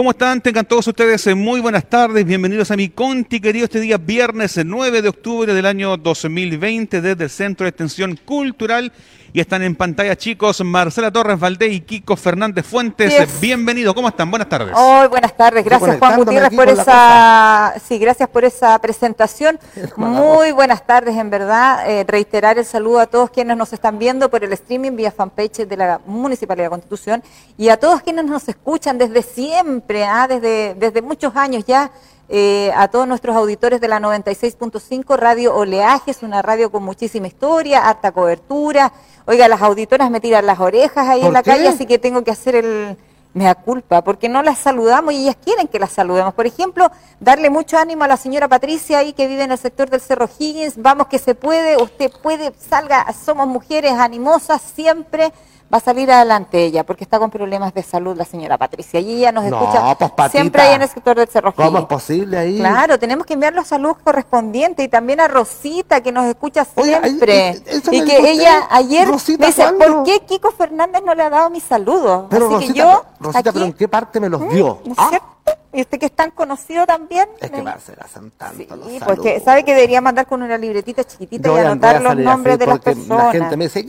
¿Cómo están? Tengan todos ustedes eh, muy buenas tardes. Bienvenidos a mi Conti, querido, este día viernes 9 de octubre del año 2020 desde el Centro de Extensión Cultural y están en pantalla, chicos, Marcela Torres Valdés y Kiko Fernández Fuentes. Yes. Bienvenidos, ¿cómo están? Buenas tardes. Hoy, buenas tardes. Gracias, Juan Gutiérrez, por esa, sí, gracias por esa presentación. Muy buenas tardes, en verdad. Eh, reiterar el saludo a todos quienes nos están viendo por el streaming vía fanpage de la Municipalidad de Constitución y a todos quienes nos escuchan desde siempre, ah, desde, desde muchos años ya. eh, a todos nuestros auditores de la 96.5 Radio Oleajes, una radio con muchísima historia, harta cobertura. Oiga, las auditoras me tiran las orejas ahí en ¿Por la qué? calle, así que tengo que hacer el, me da culpa, porque no las saludamos y ellas quieren que las saludemos. Por ejemplo, darle mucho ánimo a la señora Patricia ahí que vive en el sector del Cerro Higgins. Vamos que se puede, usted puede, salga, somos mujeres animosas siempre. Va a salir adelante ella, porque está con problemas de salud la señora Patricia. Y ella nos No, escucha pues, siempre ahí en el sector del Cerro ¿Cómo es posible ahí? Claro, tenemos que enviar los saludos correspondientes y también a Rosita que nos escucha Oye, ahí- siempre. eso y que ella ayer Rosita, me dice, ¿cuándo? ¿por qué Kiko Fernández no le ha dado mis saludos? Pero Así Rosita, que yo Rosita, aquí- ¿pero en qué parte me los ¿Mm? dio? ¿No es Ah, cierto? ¿Y usted que es tan conocido también? es que Me- va a ser hacen tanto Sí, los porque saludos. sabe que debería mandar con una libretita chiquitita Yo y anotar los nombres de las personas. La gente me dice,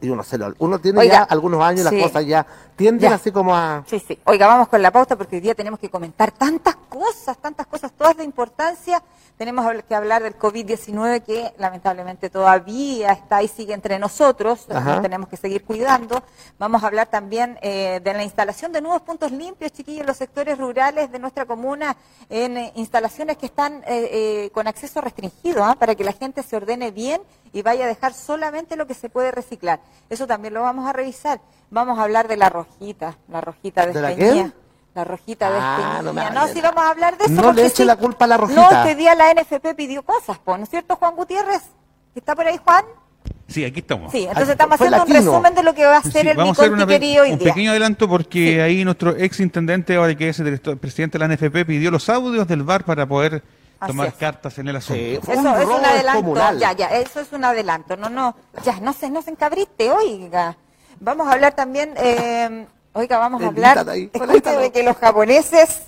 y uno se lo, uno tiene Oiga, ya algunos años y sí. las cosas ya tienden Ya. así como a... Sí, sí. Oiga, vamos con la pauta porque hoy día tenemos que comentar tantas cosas, tantas cosas, todas de importancia. Tenemos que hablar del COVID-19 que lamentablemente todavía está y sigue entre nosotros. Nos tenemos que seguir cuidando. Vamos a hablar también eh, de la instalación de nuevos puntos limpios, chiquillos, en los sectores rurales de nuestra comuna, en eh, instalaciones que están eh, eh, con acceso restringido, ¿ah? para que la gente se ordene bien y vaya a dejar solamente lo que se puede reciclar. Eso también lo vamos a revisar. Vamos a hablar de la rojita, la rojita de ¿De la qué? La rojita de Ah, no me No, de- vamos a hablar de eso. No le eche sí. la culpa a la No, rojita. este día la NFP pidió cosas, pues, ¿no es cierto, Juan Gutiérrez? ¿Está por ahí, Juan? Sí, aquí estamos. Sí, entonces Ah, estamos fue haciendo un resumen de lo que va a ser Sí, el vamos a hacer una hoy un día. pequeño adelanto porque Sí. ahí nuestro ex intendente, ahora que es el director- presidente de la NFP, pidió los audios del VAR para poder Así tomar es. cartas en el asunto. Sí, fue Eso un es un adelanto, ya, ya, eso es un adelanto, no, no, ya, no se, no se encabriste, oiga. Vamos a hablar también, eh, oiga, vamos a hablar, edítalo. que los japoneses,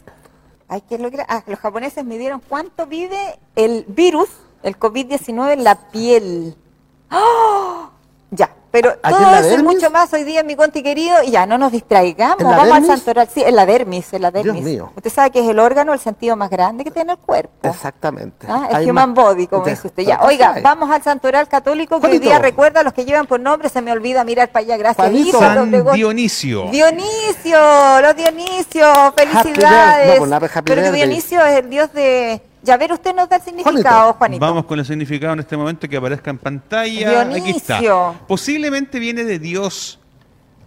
ay, ¿qué es lo que- ah, los japoneses midieron cuánto vive el virus, el COVID-19 en la piel. ¡Ah! Ya, pero ¿Aquí todo en la eso y dermis? mucho más hoy día en mi conti querido, y ya, no nos distraigamos, ¿En la vamos al santoral, sí, en la dermis, en la dermis. mío. Usted sabe que es el órgano, el sentido más grande que tiene el cuerpo. Exactamente. Ah, el Hay human más- body, como Ya, dice usted. Ya, oiga, hay. vamos al santoral católico que hoy día recuerda a los que llevan por nombre, se me olvida mirar para allá, gracias. Juanito. San. Dionisio. Dionisio, los Dionisios, felicidades. No, happy Pero que. Dionisio es el dios de... Ya ver, usted nos da el significado, Juanito. Vamos con el significado en este momento que aparezca en pantalla. Aquí está. Dionisio. Posiblemente viene de Dios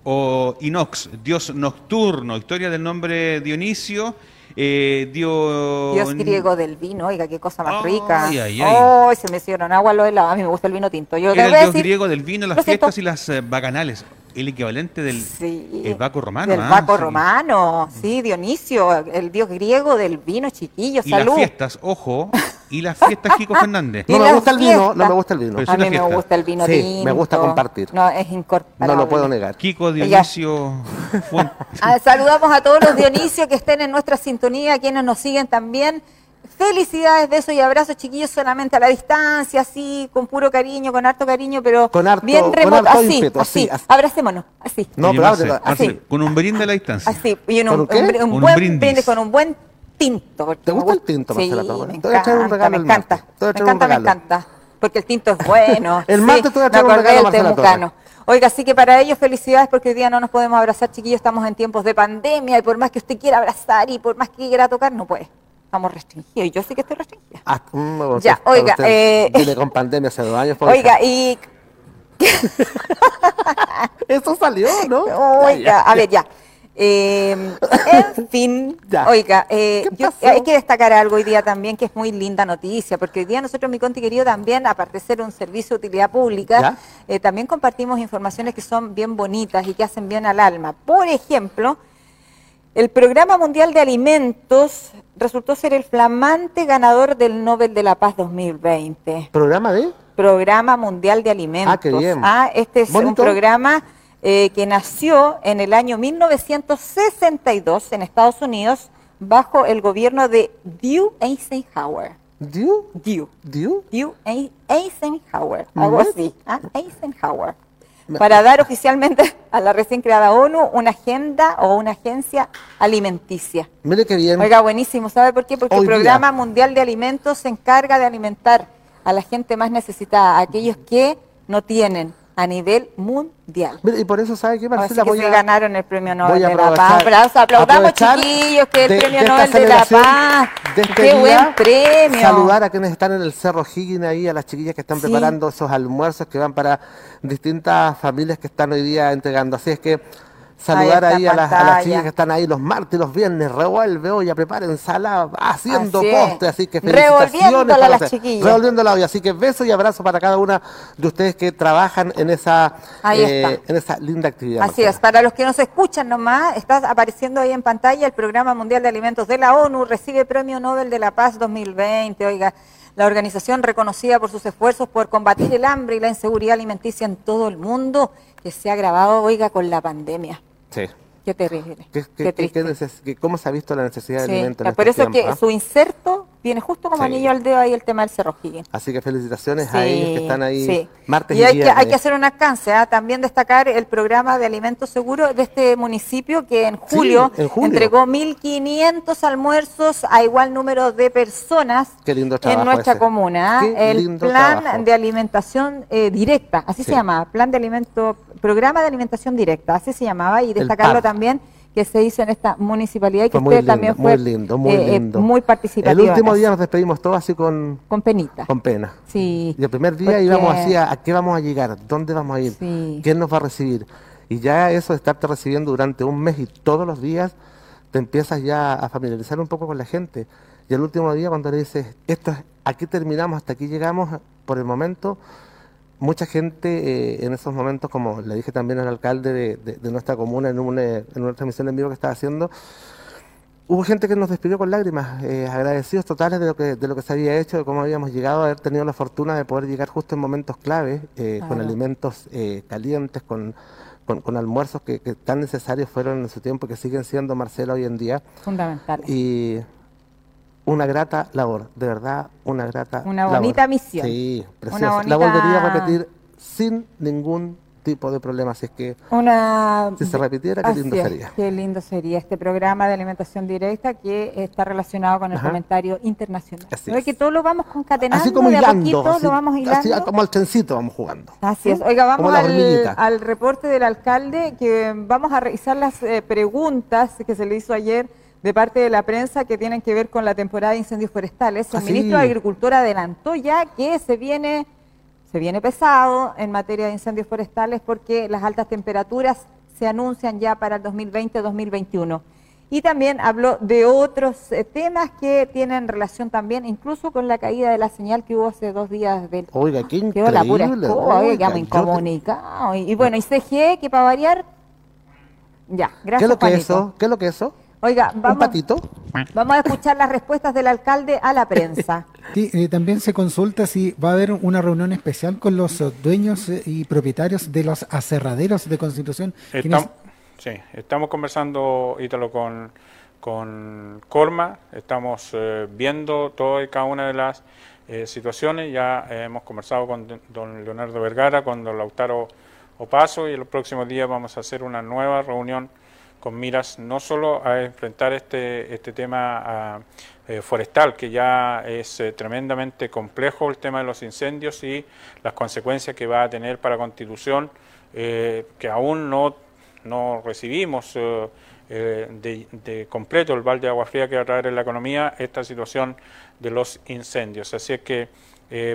o Inox, Dios nocturno, historia del nombre Dionisio. Eh, dio- Dios griego del vino, oiga, qué cosa más rica. ay, ay. Ay, se me hicieron agua lo helado. A mí me gusta el vino tinto. Yo Era el dios decir, griego del vino, las fiestas y las eh, bacanales. El equivalente del Sí, el Baco romano. Del ah, Baco sí. romano, sí, Dionisio, el dios griego del vino chiquillo, Y salud. las fiestas, ojo, y las fiestas Kiko Fernández. No me gusta el vino, no me gusta el vino. Pero A mí me gusta el vino Sí, tinto. me gusta compartir. No, es incorporable. No lo puedo negar. Kiko Dionisio Fuente. Ah, saludamos a todos los Dionisios que estén en nuestra sintonía, quienes nos siguen también. Felicidades, besos y abrazos, chiquillos, solamente a la distancia, así, con puro cariño, con harto cariño, pero Con harto- bien con remoto, harto así, ímpetu, así, así, así. abracémonos, así, No, pero Marce, háblate- Marce, así. con un brinde a la distancia. así, y un, ¿Con un, qué? un- un Un buen brindis. brindis con un buen tinto. ¿Te gusta el tinto, Sí, Marcela Torres? me Te voy a traer un encanta, regalo me encanta, Te voy a me encanta, me encanta, porque el tinto es bueno. El sí, martes te voy a un regalo, Marcela temucano. Oiga, así que para ellos felicidades porque hoy día no nos podemos abrazar, chiquillos, estamos en tiempos de pandemia y por más que usted quiera abrazar y por más que quiera tocar, no puede. Estamos restringidos y yo sí que estoy restringida. Ah, mm, Ya, usted- oiga, usted eh, Viene con pandemia hace dos años. por Oiga, y Eso salió, ¿no? Oiga, a ver, ya. Eh, en fin, Ya. oiga, eh, ¿Qué yo- hay que destacar algo hoy día también que es muy linda noticia, porque hoy día nosotros, mi Conti querido, también, aparte de ser un servicio de utilidad pública, eh, también compartimos informaciones que son bien bonitas y que hacen bien al alma. Por ejemplo, el Programa Mundial de Alimentos resultó ser el flamante ganador del Nobel de la Paz 2020. ¿Programa de? Programa Mundial de Alimentos. Ah, qué bien. Ah, este es un programa eh, que nació en el año 1962 en Estados Unidos bajo el gobierno de Drew Eisenhower. ¿Diu? Drew. ¿Diu? Drew Ei- Eisenhower, algo así, ¿ah? Eisenhower, para dar oficialmente a la recién creada ONU una agenda o una agencia alimenticia. Mire qué bien. Oiga, buenísimo, ¿sabe por qué? Porque Hoy el día. Programa Mundial de Alimentos se encarga de alimentar a la gente más necesitada, a aquellos que no tienen a nivel mundial. Y por eso, ¿sabe qué, Así Marcela? que Voy se a, ganaron el Premio Nobel de la Paz. Aplausos, aplaudamos chiquillos, que es de- el Premio de Nobel de la Paz. de este ¡Qué día, buen premio! Saludar a quienes están en el Cerro Higgins ahí, a las chiquillas que están Sí. preparando esos almuerzos que van para distintas familias que están hoy día entregando. Así es que saludar Ahí a, las, a chiquillas que están ahí los martes y los viernes, revuelve olla, prepara ensalada, haciendo Así postre, así que Revolviéndola felicitaciones. a para las chiquillas. Revolviendo la olla, así que beso y abrazo para cada una de ustedes que trabajan en esa, eh, en esa linda actividad. Así Marcela. es, para los que nos escuchan nomás, está apareciendo ahí en pantalla el Programa Mundial de Alimentos de la ONU, recibe Premio Nobel de la Paz 2020, oiga, la organización reconocida por sus esfuerzos por combatir el hambre y la inseguridad alimenticia en todo el mundo, que se ha agravado, oiga, con la pandemia. Sí. Qué terrible, ¿Qué, qué, qué- qué- triste. qué neces- qué- ¿Cómo se ha visto la necesidad de Sí, alimentos en por eso que tiempos, ah? su inserto viene justo como Sí. anillo al dedo ahí el tema del Cerro Higgins. Así que felicitaciones a ellos que están ahí sí. martes y, y hay que, viernes. hay que hacer un alcance, ¿ah? también destacar el programa de alimentos seguros de este municipio que en Sí, julio, en julio. entregó 1.500 almuerzos a igual número de personas en nuestra ese. comuna. ¿ah? El plan trabajo. de alimentación eh, directa, así Sí. se llama, plan de alimento, programa de alimentación directa, así se llamaba, y destacarlo PAD. También que se hizo en esta municipalidad y que muy usted lindo, también muy fue lindo, muy eh, eh, lindo. muy participativa. El último día nos despedimos todos así con, con penita. con pena. Sí. Y el primer día porque- íbamos así a, a qué vamos a llegar, dónde vamos a ir, Sí. quién nos va a recibir. Y ya eso de estarte recibiendo durante un mes y todos los días, te empiezas ya a familiarizar un poco con la gente. Y el último día cuando le dices, esto es, aquí terminamos, hasta aquí llegamos, por el momento, mucha gente eh, en esos momentos, como le dije también al alcalde de, de- de nuestra comuna en una, en una transmisión en vivo que estaba haciendo, hubo gente que nos despidió con lágrimas, eh, agradecidos totales de lo que de lo que se había hecho, de cómo habíamos llegado, a haber tenido la fortuna de poder llegar justo en momentos clave, eh, con alimentos eh, calientes, con, con, con almuerzos que, que tan necesarios fueron en su tiempo y que siguen siendo, Marcela, hoy en día. Fundamental. Y una grata labor, de verdad, una grata Una labor. bonita misión. Sí, Una preciosa. La bonita- volvería a repetir sin ningún tipo de problema, así es que Una... si se repitiera, qué Así lindo es, sería. Qué lindo sería este programa de alimentación directa que está relacionado con el Ajá. comentario internacional. Así ¿No ve es. que todo lo vamos concatenando Así como de a hilando, poquito, así, lo vamos hilando. así como al trencito vamos jugando. Así es. Oiga, vamos la al, al reporte del alcalde, que vamos a revisar las eh, preguntas que se le hizo ayer de parte de la prensa que tienen que ver con la temporada de incendios forestales. El Ah, sí. ministro de Agricultura adelantó ya que se viene, se viene pesado en materia de incendios forestales porque las altas temperaturas se anuncian ya para el 2020-2021. Y también habló de otros eh, temas que tienen relación también incluso con la caída de la señal que hubo hace dos días del Oiga, qué Quedó increíble. la pura escoba, oiga, te- incomunicados. Y, bueno, y CGE, que para variar, ya, gracias ¿Qué es lo que es Juanito. eso? ¿Qué es lo que es eso? Oiga, ¿Un vamos, patito? vamos a escuchar las respuestas del alcalde a la prensa. Sí, eh, también se consulta si va a haber una reunión especial con los dueños eh, y propietarios de los aserraderos de Constitución. Estamos, sí, estamos conversando, Ítalo, con, con Corma, estamos eh, viendo toda y cada una de las eh, situaciones, ya eh, hemos conversado con don- Leonardo Vergara, con don Lautaro Opaso y en los próximos días vamos a hacer una nueva reunión con miras no solo a enfrentar este, este tema ah, eh, forestal, que ya es eh, tremendamente complejo el tema de los incendios y las consecuencias que va a tener para Constitución, eh, que aún no, no recibimos de, de completo el balde de agua fría que va a traer en la economía esta situación de los incendios. Así es que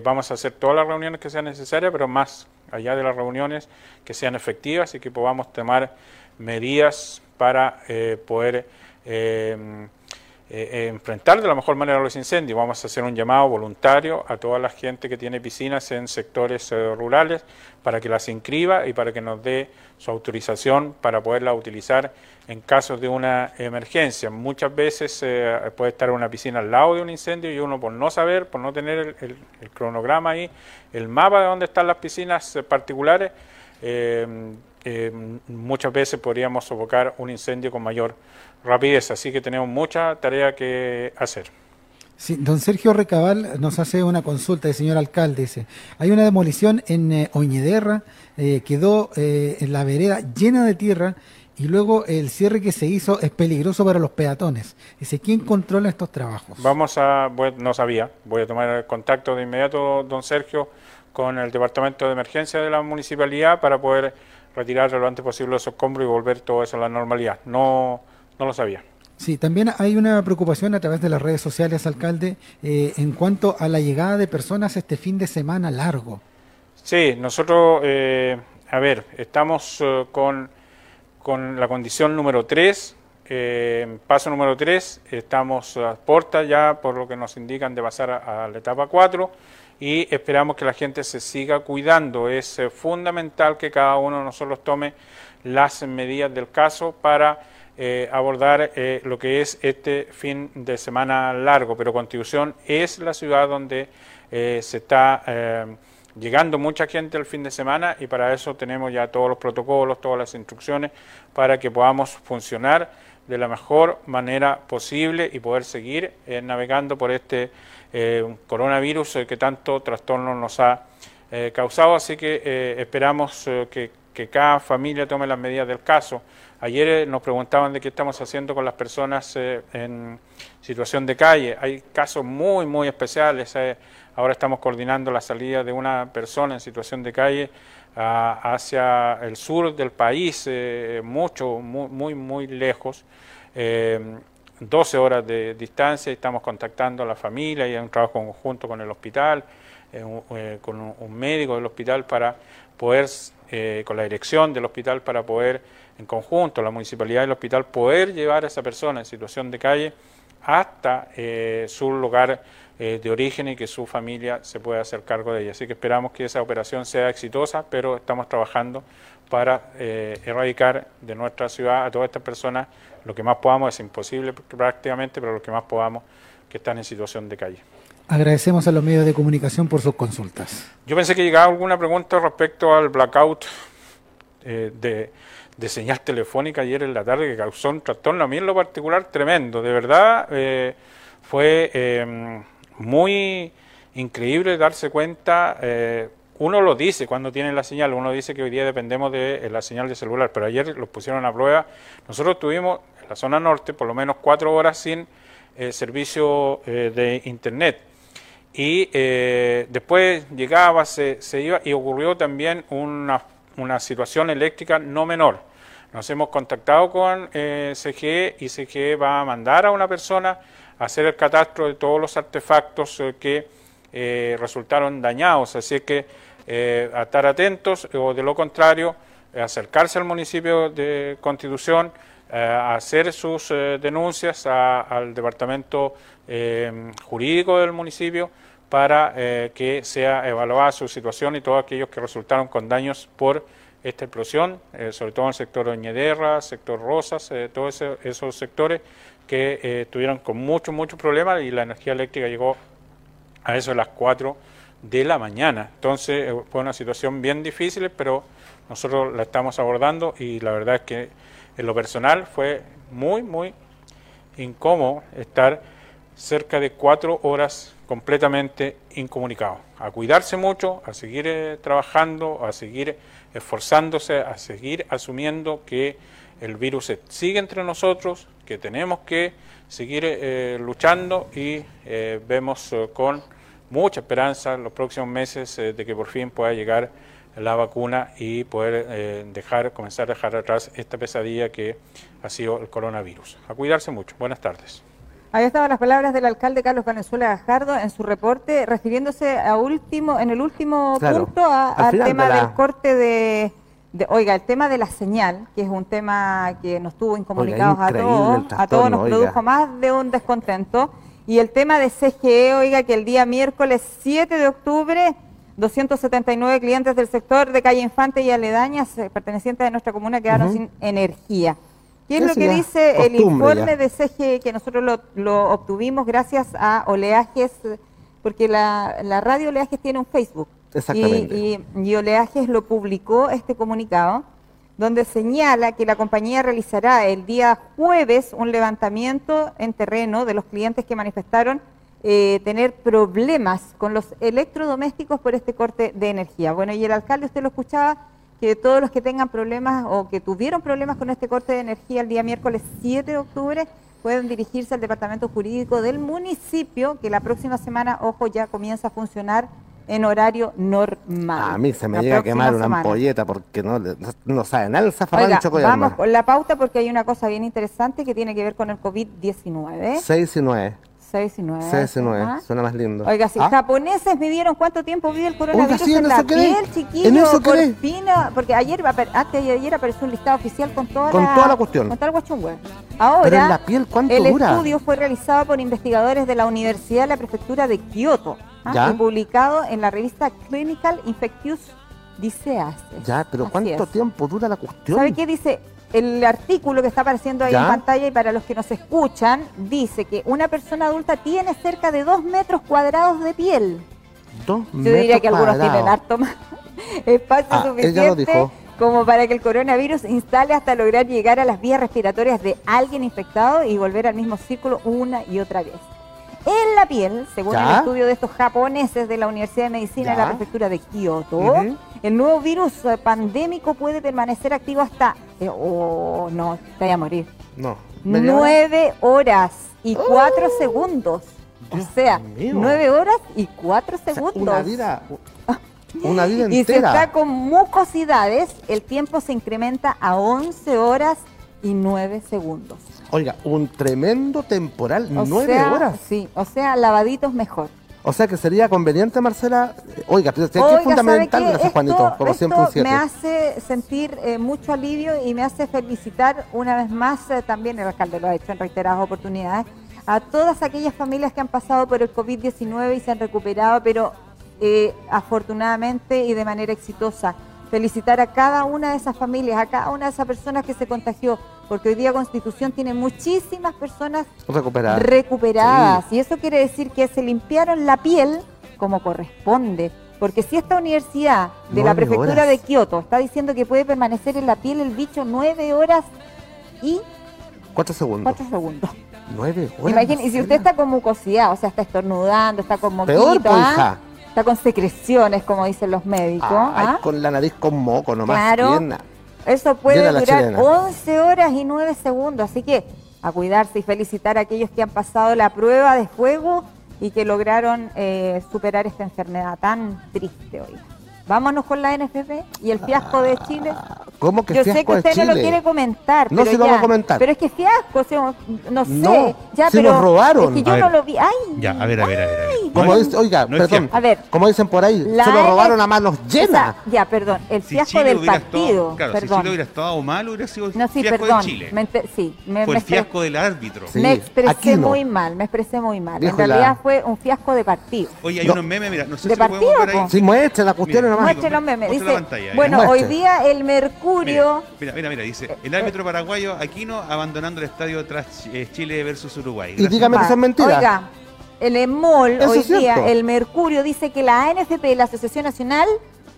vamos a hacer todas las reuniones que sean necesarias, pero más allá de las reuniones que sean efectivas y que podamos tomar medidas para eh, poder eh, eh, enfrentar de la mejor manera los incendios. Vamos a hacer un llamado voluntario a toda la gente que tiene piscinas en sectores rurales para que las inscriba y para que nos dé su autorización para poderla utilizar en casos de una emergencia. Muchas veces puede estar una piscina al lado de un incendio y uno por no saber, por no tener el, cronograma ahí, el mapa de dónde están las piscinas particulares, eh, muchas veces podríamos sofocar un incendio con mayor rapidez. Así que tenemos mucha tarea que hacer. Sí, don Sergio Recabal nos hace una consulta, el señor alcalde, dice, hay una demolición en eh, Oñederra, eh, quedó eh, en la vereda llena de tierra y luego el cierre que se hizo es peligroso para los peatones. Dice, ¿quién controla estos trabajos? Vamos a, no sabía, voy a tomar contacto de inmediato, don Sergio, con el Departamento de Emergencia de la Municipalidad para poder retirar lo antes posible esos escombros y volver todo eso a la normalidad. No, no lo sabía. Sí, también hay una preocupación a través de las redes sociales, alcalde, eh, en cuanto a la llegada de personas este fin de semana largo. Sí, nosotros, eh, a ver, estamos eh, con, con la condición número 3, paso número 3, estamos a puerta ya, por lo que nos indican, de pasar a, a la etapa 4 y esperamos que la gente se siga cuidando. Es fundamental que cada uno de nosotros tome las medidas del caso para eh, abordar eh, lo que es este fin de semana largo, pero Constitución es la ciudad donde eh, se está llegando mucha gente el fin de semana y para eso tenemos ya todos los protocolos, todas las instrucciones para que podamos funcionar de la mejor manera posible y poder seguir navegando por este coronavirus que tanto trastorno nos ha causado. Así que esperamos que, cada familia tome las medidas del caso. Ayer eh, nos preguntaban de qué estamos haciendo con las personas eh, en situación de calle. Hay casos muy, muy especiales. Eh, ahora estamos coordinando la salida de una persona en situación de calle ah, hacia el sur del país, mucho, muy, muy lejos. 12 horas de distancia, estamos contactando a la familia y hay un trabajo conjunto con el hospital, con un médico del hospital para poder, con la dirección del hospital para poder en conjunto, la municipalidad y el hospital, poder llevar a esa persona en situación de calle hasta eh, su lugar eh, de origen y que su familia se pueda hacer cargo de ella. Así que esperamos que esa operación sea exitosa, pero estamos trabajando para eh, erradicar de nuestra ciudad a todas estas personas lo que más podamos, es imposible prácticamente, pero lo que más podamos que están en situación de calle. Agradecemos a los medios de comunicación por sus consultas. Yo pensé que llegaba alguna pregunta respecto al blackout de de señal telefónica ayer en la tarde que causó un trastorno a mí en lo particular tremendo. De verdad eh, fue eh, muy increíble darse cuenta. Eh, uno lo dice cuando tiene la señal, uno dice que hoy día dependemos de la señal de celular, pero ayer lo pusieron a prueba. Nosotros tuvimos en la zona norte por lo menos cuatro horas sin servicio de internet. Y después llegaba, se, iba y ocurrió también una, una situación eléctrica no menor nos hemos contactado con eh, CGE y CGE va a mandar a una persona a hacer el catastro de todos los artefactos eh, que eh, resultaron dañados. Así que eh, a estar atentos o de lo contrario, acercarse al municipio de Constitución, a hacer sus denuncias al departamento jurídico del municipio para que sea evaluada su situación y todos aquellos que resultaron con daños por esta explosión, eh, sobre todo en el sector Oñederra, sector Rosas, eh, todos esos sectores que eh, estuvieron con muchos, muchos problemas y la energía eléctrica llegó a eso de las 4 de la mañana. Entonces fue una situación bien difícil, pero nosotros la estamos abordando y la verdad es que en lo personal fue muy, muy incómodo estar cerca de cuatro horas completamente incomunicado. A cuidarse mucho, a seguir trabajando, a seguir esforzándose a seguir asumiendo que el virus sigue entre nosotros, que tenemos que seguir eh, luchando y eh, vemos eh, con mucha esperanza en los próximos meses de que por fin pueda llegar la vacuna y poder dejar, comenzar a dejar atrás esta pesadilla que ha sido el coronavirus. A cuidarse mucho. Buenas tardes. Ahí estaban las palabras del alcalde Carlos Valenzuela Gajardo en su reporte, refiriéndose a último, en el último punto al tema del corte de, oiga, el tema de la señal, que es un tema que nos tuvo incomunicados a todos, a todos nos produjo más de un descontento, y el tema de CGE, oiga, que el día miércoles 7 de octubre 279 clientes del sector de calle Infante y aledañas eh, pertenecientes a nuestra comuna quedaron sin energía. ¿Qué es lo que dice el informe de CG que nosotros lo, obtuvimos gracias a Oleajes? Porque la, radio Oleajes tiene un Facebook Exactamente. Y, y, y Oleajes lo publicó este comunicado, donde señala que la compañía realizará el día jueves un levantamiento en terreno de los clientes que manifestaron eh, tener problemas con los electrodomésticos por este corte de energía. Bueno, y el alcalde, usted lo escuchaba, que todos los que tengan problemas o que tuvieron problemas con este corte de energía el día miércoles 7 de octubre pueden dirigirse al departamento jurídico del municipio, que la próxima semana, ojo, ya comienza a funcionar en horario normal. A mí se me La llega a quemar una ampolleta porque no, no, no sabe nada el zafarrán vamos con la pauta porque hay una cosa bien interesante que tiene que ver con el COVID-19. 6 y 9. 6 y 9. 6 y 9. Suena más lindo. Oiga, si ¿Ah? japoneses midieron cuánto tiempo vive el coronavirus Oiga, sí, en en la piel, En chiquillo, eso por fin, ah, porque ayer, antes de ayer apareció un listado oficial con toda Con la, toda la cuestión. Con toda la cuestión. Ahora, Pero en la piel, ¿cuánto el dura? estudio fue realizado por investigadores de la Universidad de la Prefectura de Kioto ¿ah? Y publicado en la revista Clinical Infectious Diseases. Ya, pero Así ¿cuánto es. tiempo dura la cuestión? ¿Sabe qué dice? El artículo que está apareciendo ahí ¿Ya? en pantalla y para los que nos escuchan, dice que una persona adulta tiene cerca de 2 metros cuadrados de piel. Dos Yo diría metros que algunos cuadrados. tienen harto más espacio Ah, ella lo suficiente dijo. como para que el coronavirus instale hasta lograr llegar a las vías respiratorias de alguien infectado y volver al mismo círculo una y otra vez. En la piel, según ¿Ya? el estudio de estos japoneses de la Universidad de Medicina de la prefectura de Kioto, el nuevo virus eh, pandémico puede permanecer activo hasta... eh, oh, no, te voy a morir. No. ¿media hora? Nueve horas y cuatro segundos. O sea, mío. nueve horas y cuatro O sea, segundos. una vida. Una vida Y si entera. está con mucosidades, el tiempo se incrementa a 11 horas y 9 segundos. Oiga, un tremendo temporal, O nueve sea, horas. Sí, o sea, lavaditos mejor. O sea que sería conveniente, Marcela. eh, Oiga, es fundamental, ¿sabe qué? gracias Juanito, como esto siempre un me 7. hace sentir eh, mucho alivio y me hace felicitar una vez más, eh, también el alcalde lo ha hecho en reiteradas oportunidades, a todas aquellas familias que han pasado por el COVID-19 y se han recuperado, pero eh, afortunadamente y de manera exitosa. Felicitar a cada una de esas familias, a cada una de esas personas que se contagió, porque hoy día Constitución tiene muchísimas personas Recuperar. recuperadas. Y eso quiere decir que se limpiaron la piel como corresponde. Porque si esta universidad de la prefectura horas. de Kioto está diciendo que puede permanecer en la piel el bicho nueve horas y Cuatro segundos. cuatro segundos. Nueve horas. Imagínese, y si usted está con mucosidad, o sea, está estornudando, está con moquito, Peor, pues, ¿ah? hija. está con secreciones, como dicen los médicos, Ay, ¿ah? con la nariz con moco nomás. Claro. bien. Eso puede durar chilena. 11 horas y 9 segundos. Así que a cuidarse y felicitar a aquellos que han pasado la prueba de fuego y que lograron eh, superar esta enfermedad tan triste hoy. Vámonos con la NFP y el fiasco de Chile. ¿Cómo que Yo sé que de usted no lo quiere comentar. No, pero sí lo ya. vamos a comentar. Pero es que fiasco, o sea, no sé. No, ya, sí pero nos robaron. Es que yo no lo vi. Ay, Ya, a ver, a ver, a ver. a ver. Como No es- dice, oiga, no perdón. A ver. Como dicen por ahí, La se lo robaron a manos o llenas. sea, ya, perdón. El Si fiasco del partido. estado, claro, si perdón. Chile hubiera estado mal, hubiera sido el No, sí, fiasco perdón. de Chile. Me sí, me, Fue me el fiasco del árbitro. Sí. me expresé no. muy mal, me expresé muy mal. Dijo en realidad la- fue un fiasco de partido. Oye, hay No. unos memes, mira, no sé ¿De si lo podemos partido, ver ahí. Sí, muestre la cuestión. Muestre los memes. muestra Dice, la pantalla, bueno, Muestre. hoy día el Mercurio... Mira, mira, mira, dice, el árbitro paraguayo Aquino abandonando el estadio tras eh, Chile versus Uruguay. Y Gracias. dígame que son mentiras. Oiga, el EMOL Eso hoy día, el Mercurio dice que la ANFP, la Asociación Nacional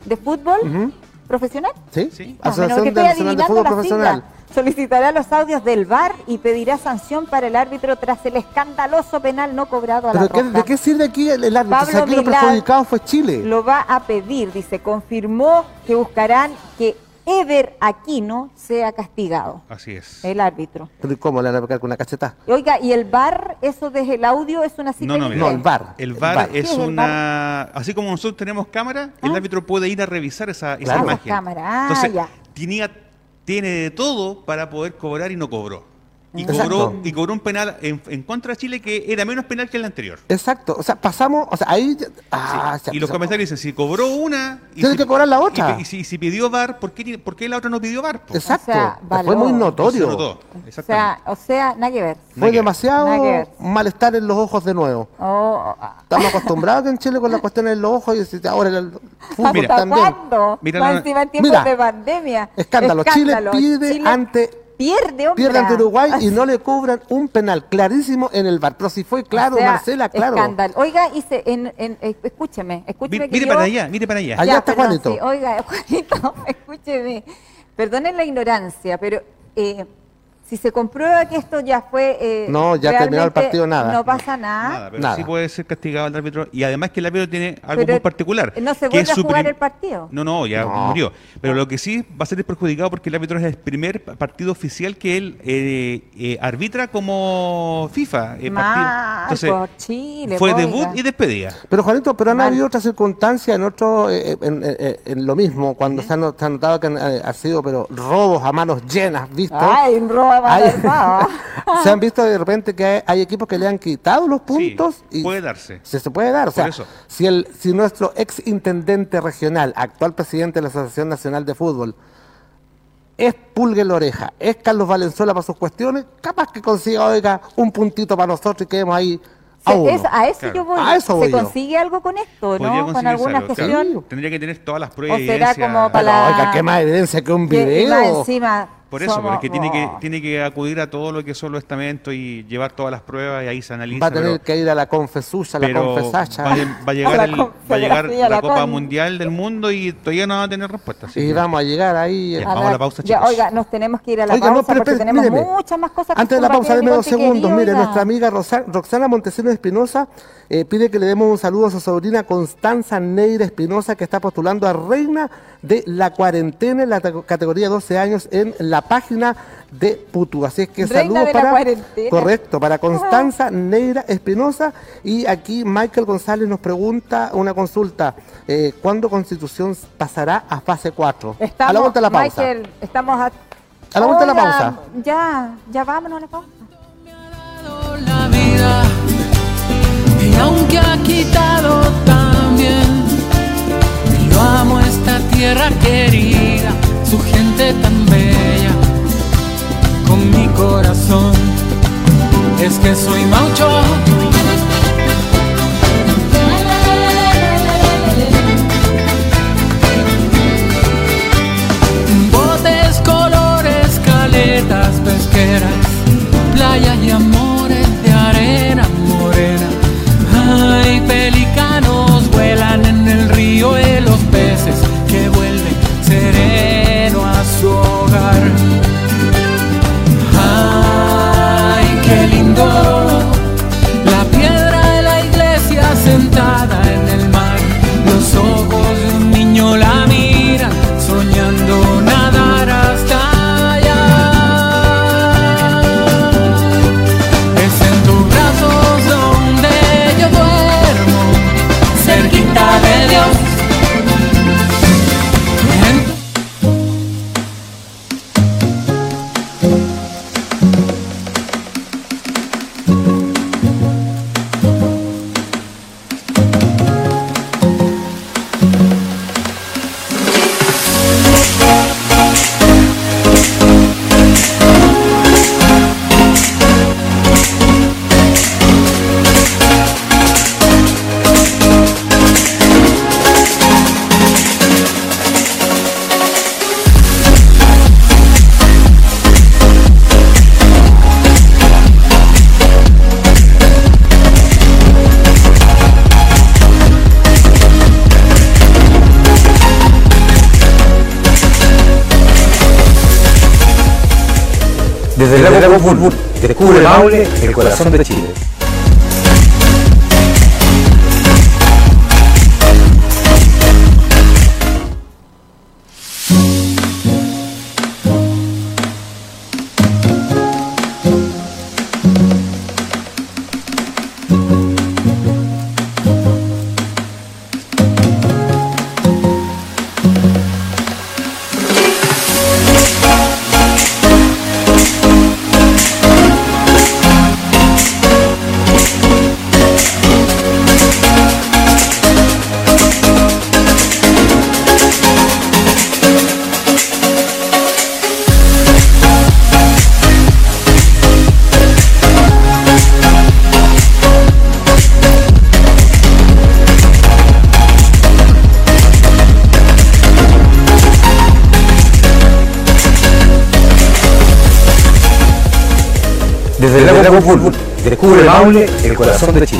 de Fútbol. Profesional, ¿Sí? Sí. Menos Asociación Nacional de Fútbol Profesional. sigla. Solicitará los audios del VAR y pedirá sanción para el árbitro tras el escandaloso penal no cobrado a la ¿Pero qué- roja. de qué sirve aquí el, el árbitro? Pablo Si aquí lo perjudicado fue Chile. Lo va a pedir, dice, confirmó que buscarán que Ever Aquino sea castigado, Así es. el árbitro. Pero ¿y ¿cómo le van a pegar con una cacheta? Oiga, ¿y el VAR, eso desde el audio, es una No, no, mira. No, el VAR. El VAR es ¿Qué es el una... Así como nosotros tenemos cámara, el Ah. árbitro puede ir a revisar esa, esa Claro. imagen. Cámara, ah, Entonces, ya. tenía, tiene de todo para poder cobrar y no cobró. Y cobró, y cobró un penal en, en contra de Chile que era menos penal que el anterior. Exacto. O sea, pasamos, o sea, ahí... ya- Ah, Sí. y los comentarios dicen, si cobró una... Y Tiene si- que cobrar la otra. Y, y si, si pidió VAR, ¿por qué, por qué la otra no pidió VAR? po? Exacto. O sea, Fue muy Se notorio. notó, O sea, o sea, nada que ver. Fue demasiado Nada que ver. malestar en los ojos de nuevo. Oh, ah, Estamos acostumbrados que en Chile con las cuestiones en los ojos y ahora el fútbol ¿Hasta Mira, también. cuándo? Mira Más la- encima en tiempos Mira, de pandemia. Escándalo. Chile pide Chile- ante pierde, hombre. Pierde ante Uruguay y no le cobran un penal clarísimo en el bar. Pero si fue claro, O sea, Marcela, claro. escándalo. Oiga, hice en, en- eh, escúcheme, escúcheme. Mire, que mire yo- para allá, mire para allá. Allá está perdón, Juanito. sí. Oiga, Juanito, escúcheme. Perdonen la ignorancia, pero eh, si se comprueba que esto ya fue. eh, No, ya terminó el partido, nada. No pasa nada. Nada, pero Nada. sí puede ser castigado el árbitro. Y además que el árbitro tiene algo Pero muy particular. no se que vuelve es a jugar el partido. No, no, ya No. murió. Pero lo que sí va a ser perjudicado porque el árbitro es el primer pa- partido oficial que él eh, eh, arbitra como FIFA. eh. Mal por Chile, fue oiga. debut y despedida. Pero Juanito, pero han Mal. habido otras circunstancias en otro, eh, en, en- en lo mismo, cuando se, ha, not- se ha notado que han, eh, ha sido pero robos a manos llenas, ¿visto? Ay, un robo Hay- avanzado. se han visto de repente que hay, hay equipos que le han quitado los puntos Sí, y puede darse. se, se puede dar. O sea, Por eso. si el si nuestro ex intendente regional, actual presidente de la Asociación Nacional de Fútbol, es Pulgue la Oreja, es Carlos Valenzuela para sus cuestiones, capaz que consiga, oiga, un puntito para nosotros y quedemos ahí a Se- uno. es- a eso Claro. yo voy. A eso voy ¿Se yo. consigue algo con esto, no? Con alguna algo, gestión. claro. Tendría que tener todas las pruebas. O será como Pero, para- oiga, qué más evidencia que un Que- y más video. encima Por eso, porque tiene que, tiene que acudir a todo lo que son los estamentos y llevar todas las pruebas y ahí se analiza. Va a tener pero- que ir a la confesucha, la confesacha. va, a- va a llegar, la el- va a llegar la la Copa con- Mundial del Mundo y todavía no va a tener respuesta. Y que- vamos a llegar ahí. Ya. eh, Vamos a la pausa, ya, chicos. oiga, nos tenemos que ir a la Oiga, no, pausa pero, porque pero, tenemos míreme. muchas más cosas que Antes de la pausa, deme dos segundos. querido, Mire, oiga. nuestra amiga Rosa- Roxana Montesinos Espinosa eh, pide que le demos un saludo a su sobrina Constanza Neira Espinosa, que está postulando a Reina de la Cuarentena en la te- categoría 12 años en la página de Putu. Así es que Reina saludos para. Cuarentena. Correcto, para Constanza Neira Espinosa. Y aquí Michael González nos pregunta una consulta: eh, ¿cuándo Constitución pasará a fase 4? Estamos, a la vuelta de la pausa. Michael, estamos a... A la vuelta de la pausa. Ya, ya vámonos a la pausa. la vida y aunque ha quitado también yo amo esta tierra querida su gente tan bella corazón. Es que soy maucho botes colores caletas pesqueras playas y amores Fútbol. Descubre Maule, el corazón de Chile.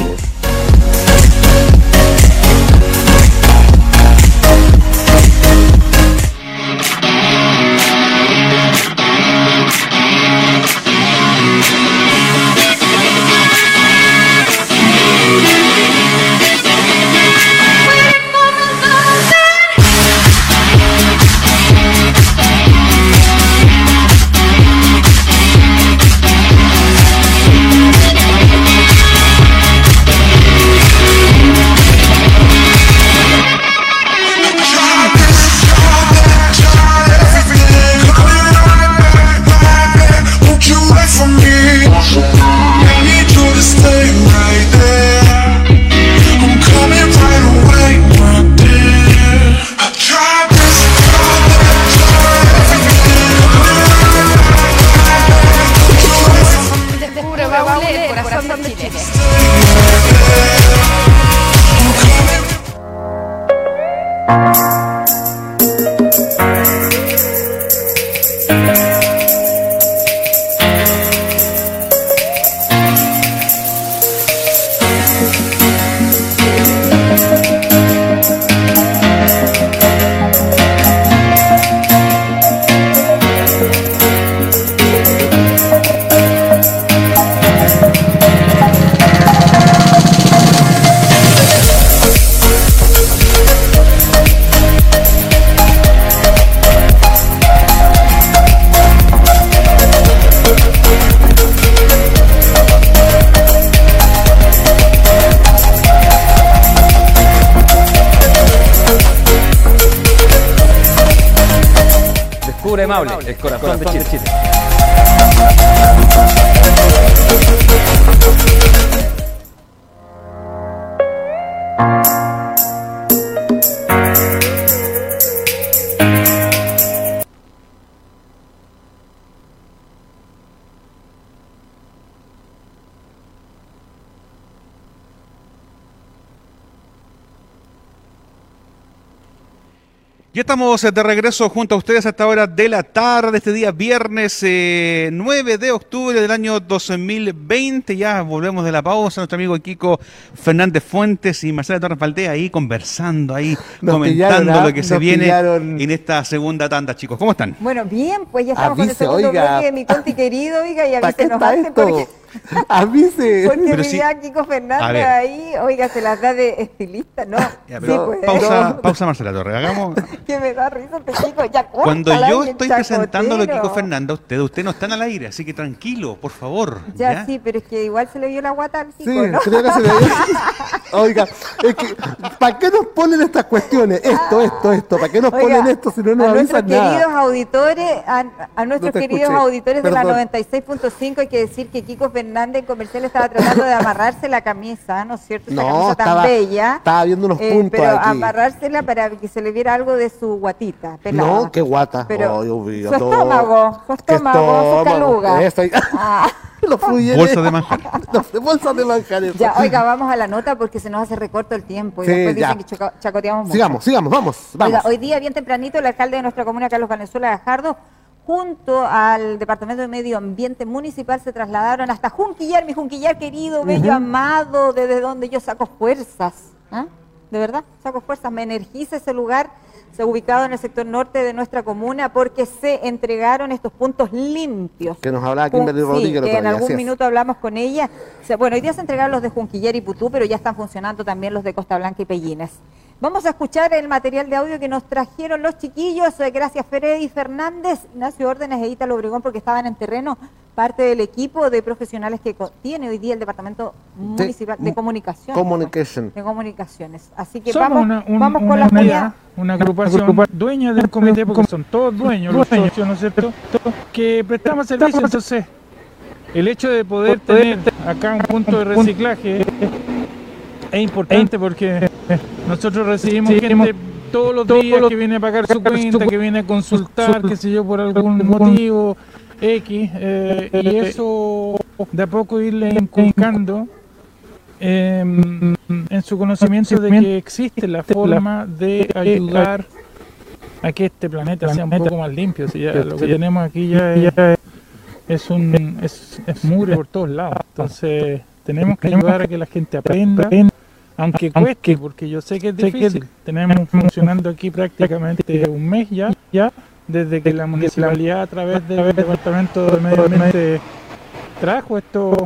Descubre Maule, el corazón de Chile. Ya estamos eh, de regreso junto a ustedes a esta hora de la tarde, este día viernes eh, 9 de octubre del año 2020. Ya volvemos de la pausa. Nuestro amigo Kiko Fernández Fuentes y Marcela Torres Valdés ahí conversando, ahí Nos comentando pillaron, ¿ah? lo que se Nos viene pillaron. en esta segunda tanda, chicos. ¿Cómo están? Bueno, bien, pues ya estamos con el Avise, segundo oiga. bloque de mi conti querido, oiga, y ¿Para qué avísenos está antes esto? porque, Avise. porque Pero día Kiko A Fernández ver. ahí, oiga, se las da de estilista, ¿no? Ya, sí, pero pues, pausa, no, pausa Marcela Torres. Hagamos. que me da risa este chico, ya Cuando córtala, yo estoy presentando a chacotero. Kiko Fernández a usted, usted no está en al aire, así que tranquilo, por favor. Ya, sí, pero es que igual se le vio la guata al Kiko, Sí, ¿no? creo que se le Oiga, es que, ¿para qué nos ponen estas cuestiones? Esto, esto, esto. ¿Para qué nos Oiga, ponen esto si no nos a nuestros avisan nada? queridos auditores, a, a nuestros te queridos escuché, auditores de perdón. la 96.5 hay que decir que Kiko Fernández en comercial estaba tratando de amarrarse la camisa, ¿no es cierto? Esa No, camisa tan estaba- bella. estaba viendo unos Eh, puntos pero aquí. amarrársela para que se le viera algo de su guatita, pelada. No, qué guata. Pero su todo. estómago, su estómago, su caluga. Eso ahí. Ah. Los. Bolsa de manjar. Los- bolsas de manjar. eso. Ya, oiga, vamos a la nota porque se nos hace recorto el tiempo y Sí, después ya. dicen que chacoteamos mucho. Sigamos, sigamos, vamos, vamos. Oiga, hoy día, bien tempranito, el alcalde de nuestra comuna, Carlos Valenzuela Gajardo, junto al Departamento de Medio Ambiente Municipal, se trasladaron hasta Junquillar, mi Junquillar querido, bello, amado, desde donde yo saco fuerzas. ¿ah? De verdad, saco fuerzas, me energiza ese lugar, se ha ubicado en el sector norte de nuestra comuna, porque se entregaron estos puntos limpios. Que nos hablaba Kimberly sí, Rodríguez que en algún minuto hablamos con ella. Bueno, hoy día se entregaron los de Junquillar y Putú, pero ya están funcionando también los de Costa Blanca y Pellines. Vamos a escuchar el material de audio que nos trajeron los chiquillos. eh, Gracias Freddy Fernández, Ignacio Órdenes e Ítalo Obregón, porque estaban en terreno, parte del equipo de profesionales que tiene hoy día el Departamento Municipal de. Communication. De comunicaciones. Así que Somos vamos, una, un- vamos una con la unidad, una agrupación dueña del comité, porque son todos dueños, los socios, ¿no es cierto? Que prestamos servicio, entonces el hecho de poder tener acá un punto de reciclaje es importante porque nosotros recibimos gente todos los días que viene a pagar su cuenta, que viene a consultar, qué sé yo, por algún motivo X, eh, y eso de a poco irle inculcando eh, en su conocimiento de que existe la forma de ayudar a que este planeta sea un poco más limpio. Si ya lo que tenemos aquí ya es es un es, es mugre por todos lados. Entonces tenemos que ayudar a que la gente aprenda, aunque cueste, porque yo sé que es difícil. Tenemos funcionando aquí prácticamente un mes ya, ya desde que la municipalidad a través del Departamento de Medio Ambiente trajo estos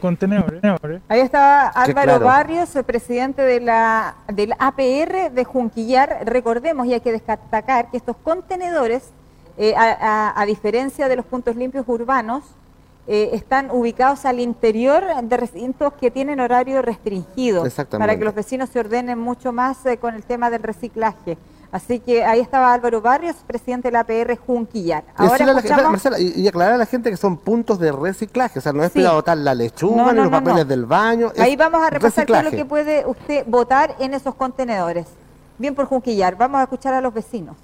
contenedores. Ahí estaba Álvaro claro. Barrios, el presidente de la, del APR de Junquillar. Recordemos, y hay que destacar, que estos contenedores, eh, a, a- a diferencia de los puntos limpios urbanos, eh, están ubicados al interior de recintos que tienen horario restringido, Exactamente. para que los vecinos se ordenen mucho más eh, con el tema del reciclaje. Así que ahí estaba Álvaro Barrios, presidente de la APR Junquillar. Ahora a la escuchamos... Marcela, y, y aclarar a la gente que son puntos de reciclaje, o sea, no es Sí. para botar la lechuga, No, ni los no, papeles del baño. Ahí vamos a repasar qué es lo que puede usted votar en esos contenedores. Bien por Junquillar, vamos a escuchar a los vecinos.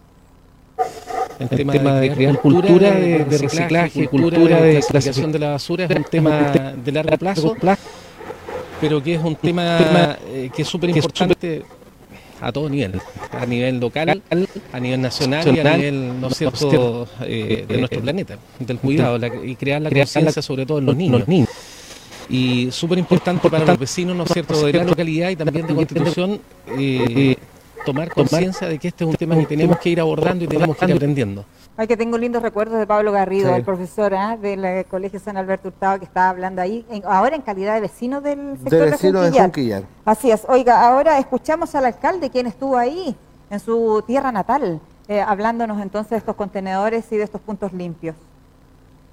El tema, de crear cultura de, de reciclaje, cultura de clasificación de la basura es un tema de largo plazo, pero que es un tema eh, que es súper importante a todo nivel, a nivel local, a nivel nacional y a nivel, ¿no cierto?, eh, de nuestro planeta, del cuidado la- y crear la conciencia sobre todo en los niños. Y súper importante para los vecinos, ¿no es cierto?, de la localidad y también de Constitución, eh, tomar conciencia de que este es un tema que tenemos que ir abordando y tenemos que ir aprendiendo. Ay, que tengo lindos recuerdos de Pablo Garrido, Sí. el profesor ¿ah? del Colegio San Alberto Hurtado, que estaba hablando ahí, en- ahora en calidad de vecino del sector De de, vecinos de Junquillar. Junquillar. Así es. Oiga, ahora escuchamos al alcalde, quien estuvo ahí, en su tierra natal, eh, hablándonos entonces de estos contenedores y de estos puntos limpios.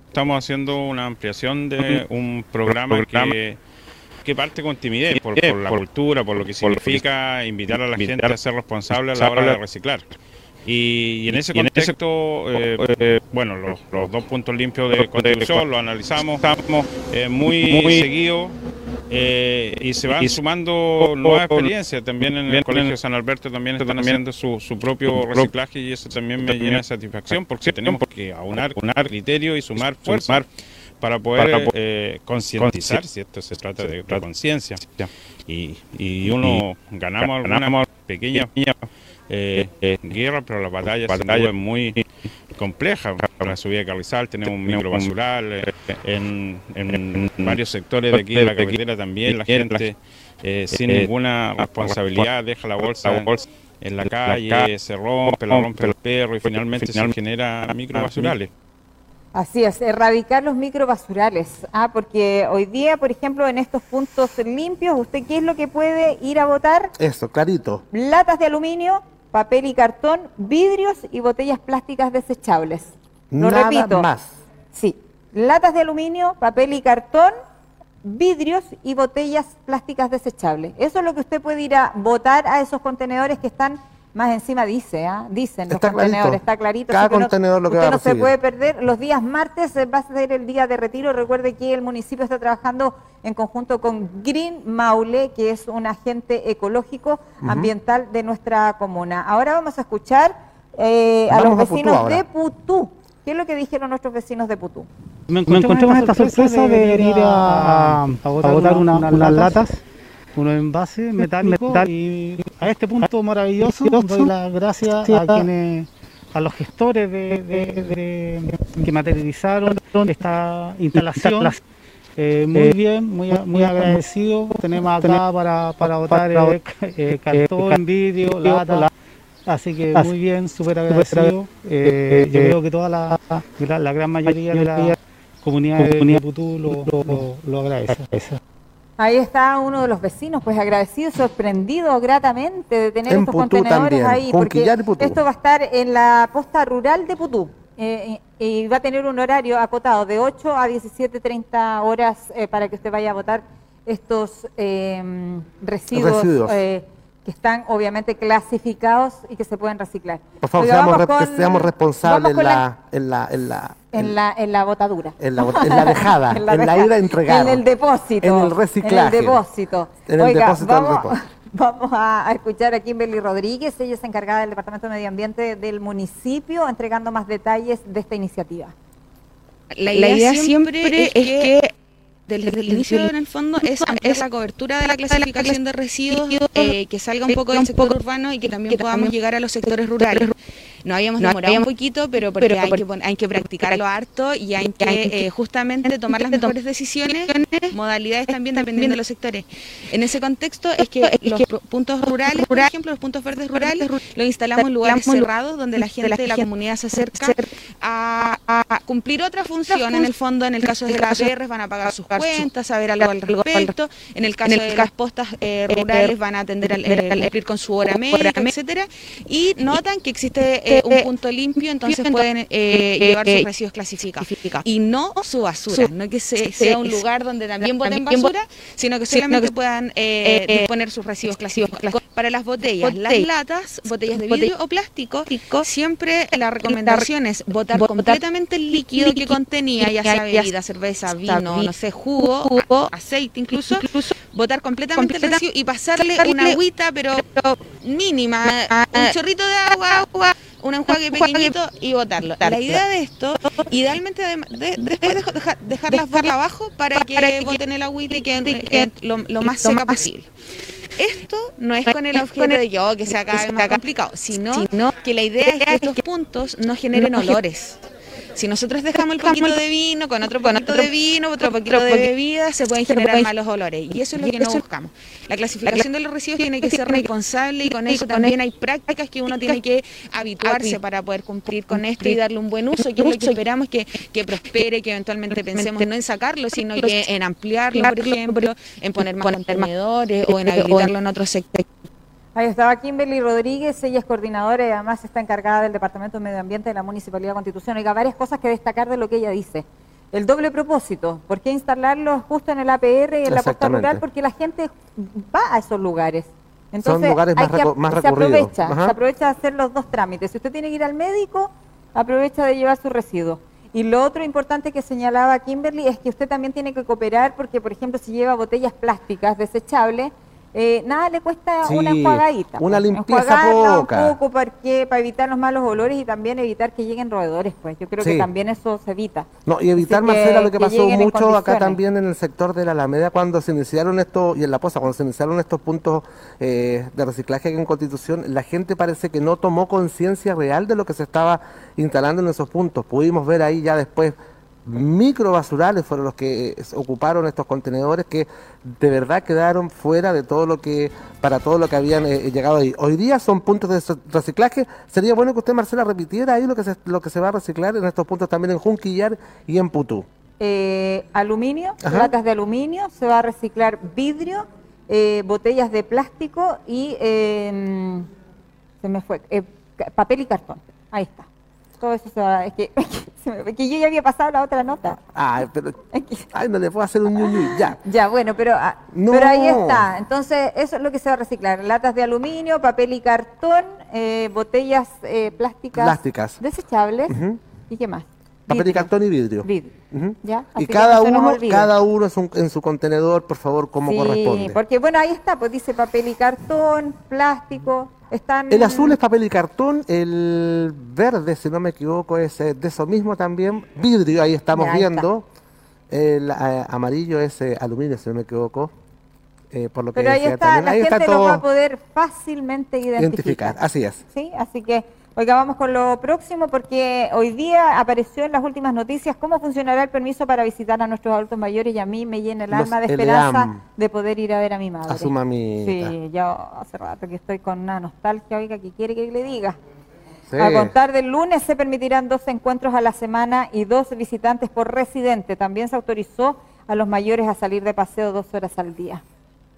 Estamos haciendo una ampliación de un programa que, que parte con timidez, por, por la cultura, por lo que significa invitar a la gente a ser responsable a la hora de reciclar. Y, y en ese contexto, eh, eh, bueno, los, los dos puntos limpios de construcción lo analizamos, estamos eh, muy, seguido eh, y se van sumando nuevas experiencias. También en el Colegio San Alberto también están haciendo su, su propio reciclaje y eso también me llena de satisfacción porque tenemos que aunar, aunar criterio y sumar fuerza para poder eh, concientizar si esto se trata de, de conciencia. Y, y uno ganamos alguna pequeña eh, eh, guerra, pero la batalla, es muy compleja. Para la subida de Carrizal tenemos un micro basural, eh, en, en varios sectores de aquí de la carretera también la gente eh, sin ninguna responsabilidad deja la bolsa en la calle, se rompe, la rompe el perro y finalmente se genera microbasurales. Así es, erradicar los microbasurales, ah, porque hoy día, por ejemplo, en estos puntos limpios, ¿usted qué es lo que puede ir a votar? Eso, clarito. Latas de aluminio, papel y cartón, vidrios y botellas plásticas desechables. Lo Nada repito. más. Sí, latas de aluminio, papel y cartón, vidrios y botellas plásticas desechables. Eso es lo que usted puede ir a votar a esos contenedores que están más encima, dice, ¿ah? dicen los Está clarito. contenedores, está clarito. Cada así que no- contenedor lo que usted va a no se recibir. puede perder. Los días martes eh, va a ser el día de retiro. Recuerde que el municipio está trabajando en conjunto con Green Maule, que es un agente ecológico ambiental de nuestra comuna. Ahora vamos a escuchar eh, a los a Putú vecinos de Putú. ¿Qué es lo que dijeron nuestros vecinos de Putú? Me encontré con esta sorpresa de venir a, a botar una- unas latas, unos envases metálicos y a este punto maravilloso doy las gracias a quienes a los gestores de, de- de- que materializaron esta instalación. Eh, muy bien, muy, muy agradecido. Tenemos acá para, para botar eh, eh, cartón, vidrio, lata. Así que muy bien, súper agradecido. Eh, yo creo que toda la, la, la gran mayoría de la comunidad de Putú lo, lo, lo agradece. Ahí está uno de los vecinos, pues agradecido, sorprendido gratamente de tener En estos Putú contenedores también, ahí, porque esto va a estar en la posta rural de Putú eh, y y va a tener un horario acotado de 8 a 17.30 horas eh, para que usted vaya a votar estos eh, residuos, Residuos. Que están obviamente clasificados y que se pueden reciclar. Por favor, Oiga, seamos, vamos re- con- seamos responsables en la, en la, en la, en la, en la botadura. en la, en la dejada, en la, dejada, ida a entregar. En el depósito. En el reciclaje. En el depósito. En el Oiga, depósito del vamos, depósito. vamos a, a escuchar a Kimberly Rodríguez, ella es encargada del Departamento de Medio Ambiente del municipio, entregando más detalles de esta iniciativa. La idea, siempre, es que desde el inicio en el fondo es la cobertura de la clasificación de residuos, eh, que salga un poco del sector urbano y que también podamos llegar a los sectores rurales. Nos habíamos demorado un poquito, pero porque hay, que, pon- hay que practicarlo harto y hay que eh, justamente tomar las mejores decisiones, modalidades también dependiendo de los sectores. En ese contexto es que los pu- puntos rurales, por ejemplo, los puntos verdes rurales, los instalamos en lugares cerrados donde la gente de la comunidad se acerca a, a cumplir otra función. En el fondo, en el caso de las APRs van a pagar sus cuentas, saber algo al respecto. En el caso de las postas eh, rurales van a atender al eh, cumplir con su hora médica, etcétera. Y notan que existe eh, un punto limpio, entonces pueden eh, llevar sus residuos clasificados. Y no su basura, no que se- sea un lugar donde también boten basura, sino que solamente puedan eh, disponer sus residuos clasificados. Para las botellas, las latas, botellas de vidrio o plástico, siempre la recomendación es botar completamente el líquido que contenía, ya sea bebida, cerveza, vino, no sé, jugo, aceite incluso, botar completamente el residuo y pasarle una agüita, pero mínima, un chorrito de agua, un enjuague pequeñito y botarlo. La idea de esto, idealmente de- después de dejar, dejarlas barra abajo para que boten el agüita y que eh, lo, lo más seca posible. Esto no es con el objeto de yo que sea cada vez más complicado, sino que la idea es que estos puntos no generen olores. Si nosotros dejamos el poquito de vino con otro poquito de vino, otro poquito de bebida, se pueden generar malos olores. Y eso es lo que no buscamos. La clasificación de los residuos tiene que ser responsable y con eso también hay prácticas que uno tiene que habituarse para poder cumplir con esto y darle un buen uso, que es lo que esperamos que, que prospere, que eventualmente pensemos no en sacarlo, sino que en ampliarlo, por ejemplo, en poner más contenedores o en habilitarlo en otros sectores. Ahí estaba Kimberly Rodríguez, ella es coordinadora y además está encargada del Departamento de Medio Ambiente de la Municipalidad de Constitución. Oiga, varias cosas que destacar de lo que ella dice. El doble propósito, ¿por qué instalarlo justo en el APR y en la costa rural? Porque la gente va a esos lugares. Entonces, lugares hay más ap- más se recurridos. aprovecha, Ajá. se aprovecha de hacer los dos trámites. Si usted tiene que ir al médico, aprovecha de llevar su residuo. Y lo otro importante que señalaba Kimberly es que usted también tiene que cooperar porque, por ejemplo, si lleva botellas plásticas desechables, eh, nada le cuesta Sí, una enjuagadita. una pues. limpieza Enjuagarla poca. un poco para, evitar los malos olores y también evitar que lleguen roedores, pues. Yo creo que también eso se evita. No, y evitar, Así que- Marcela, lo que que pasó mucho acá también en el sector de la Alameda cuando se iniciaron estos, y en La Poza, cuando se iniciaron estos puntos eh, de reciclaje aquí en Constitución, la gente parece que no tomó conciencia real de lo que se estaba instalando en esos puntos. Pudimos ver ahí ya después microbasurales fueron los que eh, ocuparon estos contenedores que de verdad quedaron fuera de todo lo que para todo lo que habían eh, llegado ahí. Hoy día son puntos de reciclaje. Sería bueno que usted Marcela repitiera ahí lo que se, lo que se va a reciclar en estos puntos también en Junquillar y en Putú. Eh, aluminio, Ajá. latas de aluminio, se va a reciclar vidrio, eh, botellas de plástico y eh, se me fue eh, papel y cartón. Ahí está. Todo eso se va, es que, se me- que yo ya había pasado la otra nota. Ay, pero ay, no le puedo hacer un ñuñu, ya. Ya, bueno, pero, ah, No. pero ahí está. Entonces, eso es lo que se va a reciclar. Latas de aluminio, papel y cartón, eh, botellas eh, plásticas, Plásticas. desechables. Ujú. ¿Y qué más? Papel y Vidrio. cartón y vidrio. Vidrio. Ujú. ¿Ya? Y Así que cada uno, cada uno en su, en su contenedor, por favor, como sí, corresponde. porque bueno, ahí está, pues dice papel y cartón, plástico, están... El azul es papel y cartón, el verde, si no me equivoco, es eh, de eso mismo también. Vidrio, ahí estamos Ya, ahí viendo. El eh, amarillo es eh, aluminio, si no me equivoco. eh, por lo que Pero ahí decía está, también. la Ahí gente está lo va a todo poder fácilmente identificar. identificar. Así es. ¿sí? Así que, oiga, vamos con lo próximo porque hoy día apareció en las últimas noticias cómo funcionará el permiso para visitar a nuestros adultos mayores y a mí me llena el Los alma de esperanza de poder ir a ver a mi madre. A su mamita. Sí, ya hace rato que estoy con una nostalgia, oiga, que quiere que le diga. Sí. A contar del lunes se permitirán dos encuentros a la semana y dos visitantes por residente. También se autorizó a los mayores a salir de paseo dos horas al día.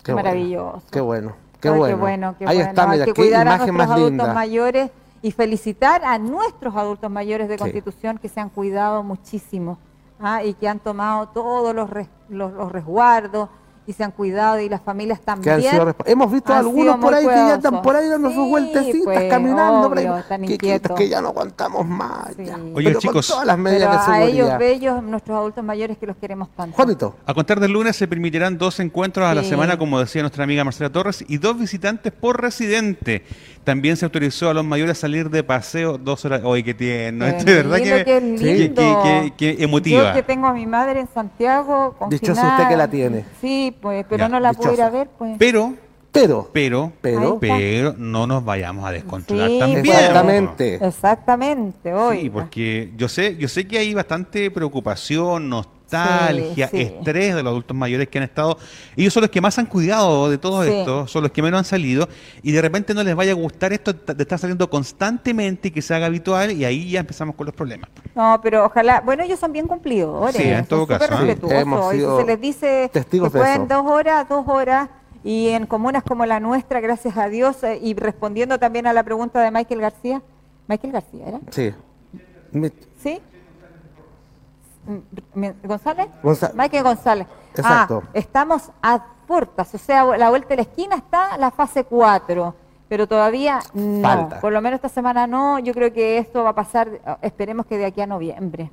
Qué bueno, Maravilloso. Qué bueno. Qué Ay, bueno. qué bueno, qué Ahí bueno. está, Hay mira, que qué cuidar a nuestros adultos linda. mayores y felicitar a nuestros adultos mayores de Sí. Constitución que se han cuidado muchísimo ah, y que han tomado todos los, res- los, los resguardos y se han cuidado y las familias Que también. han Hemos visto han algunos sido por ahí que ya están por ahí dando sus Sí, vueltecitas, pues, caminando. por ahí. Que- que- inquietos. que ya no aguantamos más. ya. Oye, Pero chicos. Con todas las medidas Pero de a ellos bellos, nuestros adultos mayores que los queremos tanto. Juanito. A contar del lunes se permitirán dos encuentros a la semana, como decía nuestra amiga Marcela Torres, y dos visitantes por residente. También se autorizó a los mayores a salir de paseo dos horas. Oye, qué tierno. Qué de verdad lindo, que, qué lindo. que- que- que emotiva. Yo que tengo a mi madre en Santiago, Dichoso confinada. usted que la tiene. Sí, pues, pero Ya, no la puedo ir a dichosa. ver, pues. Pero Pero, Pero, pero, pero no nos vayamos a descontrolar Sí, también. exactamente. Exactamente, hoy. Sí, porque yo sé, yo sé que hay bastante preocupación, nostalgia, Sí, sí. estrés de los adultos mayores que han estado. Ellos son los que más han cuidado de todo Sí. esto, son los que menos han salido, y de repente no les vaya a gustar esto de estar saliendo constantemente y que se haga habitual, y ahí ya empezamos con los problemas. No, pero ojalá, bueno, ellos son bien cumplidores, Sí, en todo caso, ¿eh? Hemos sido se les dice que testigos de pueden eso. dos horas, dos horas, y en comunas como la nuestra, gracias a Dios, eh, y respondiendo también a la pregunta de Michael García, Michael García, ¿era? sí. ¿Sí? Mm, ¿González? Gonza- Michael González. Exacto. Ah, estamos a puertas, o sea, la vuelta de la esquina está la fase 4, pero todavía no. Falta. Por lo menos esta semana no, yo creo que esto va a pasar, esperemos que de aquí a noviembre.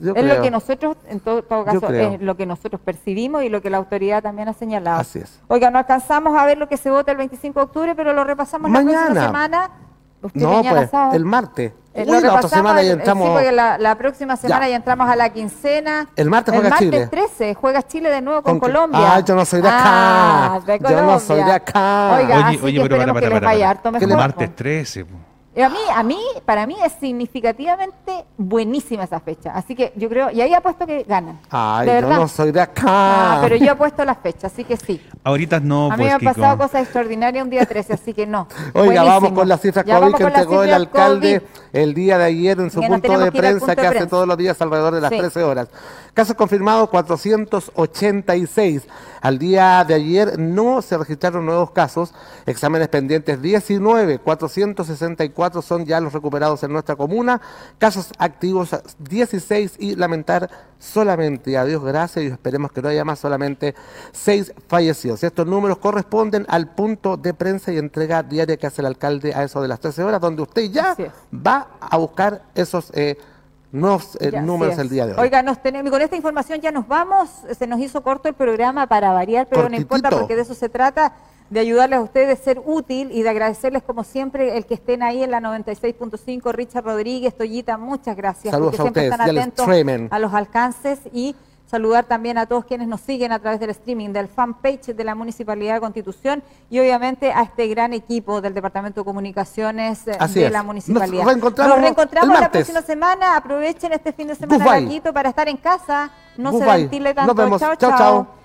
Yo es creo. lo que nosotros, en todo, caso, es lo que nosotros percibimos y lo que la autoridad también ha señalado. Así es. Oiga, no alcanzamos a ver lo que se vota el 25 de octubre, pero lo repasamos la próxima semana. Usted No, pues, sábado. el martes. Uy, la otra semana ya el- entramos. Sí, porque la, la próxima semana Ya. ya. entramos a la quincena. El martes el juega martes Chile. 13 juega Chile de nuevo con, Con- Colombia. Ah, yo no soy de acá. Ah, de Yo no soy de acá. Oiga, así oye, oye, que pero para, para, que les para, vaya para. mejor. le Martes 13. po. Eh, A mí, a mí, para mí es significativamente buenísima esa fecha. Así que yo creo, y ahí apuesto que ganan. Ay, de yo verdad. no soy de acá. Ah, pero yo apuesto la fecha, así que sí. Ahorita no, a mí pues, me han Kiko. pasado cosas extraordinarias un día 13, así que no. Oiga, vamos Buenísimo. con las cifras Ya COVID vamos que entregó el alcalde COVID. el día de ayer en su punto de prensa punto que de hace prensa. todos los días alrededor de las Sí. 13 horas. Casos confirmados 486. Al día de ayer no se registraron nuevos casos. Exámenes pendientes 19. 464 son ya los recuperados en nuestra comuna. Casos activos 16 y lamentar solamente, a Dios gracias y esperemos que no haya más, solamente 6 fallecidos. Estos números corresponden al punto de prensa y entrega diaria que hace el alcalde a eso de las 13 horas, donde usted ya va a buscar esos eh, nuevos eh, números el día de hoy. Oiga, nos tenemos, con esta información ya nos vamos. Se nos hizo corto el programa para variar, pero no importa porque de eso se trata, de ayudarles a ustedes, de ser útil y de agradecerles como siempre el que estén ahí en la 96.5. Richard Rodríguez, Toyita, muchas gracias. Saludos porque a siempre ustedes están atentos streaming. a los alcances y saludar también a todos quienes nos siguen a través del streaming, del fanpage de la Municipalidad de Constitución y obviamente a este gran equipo del Departamento de Comunicaciones eh, Así de es. la Municipalidad. Nos reencontramos Nos reencontramos el la próxima semana. Aprovechen este fin de semana para estar en casa. No se ventile tanto. Nos vemos. Chao, chao. chao.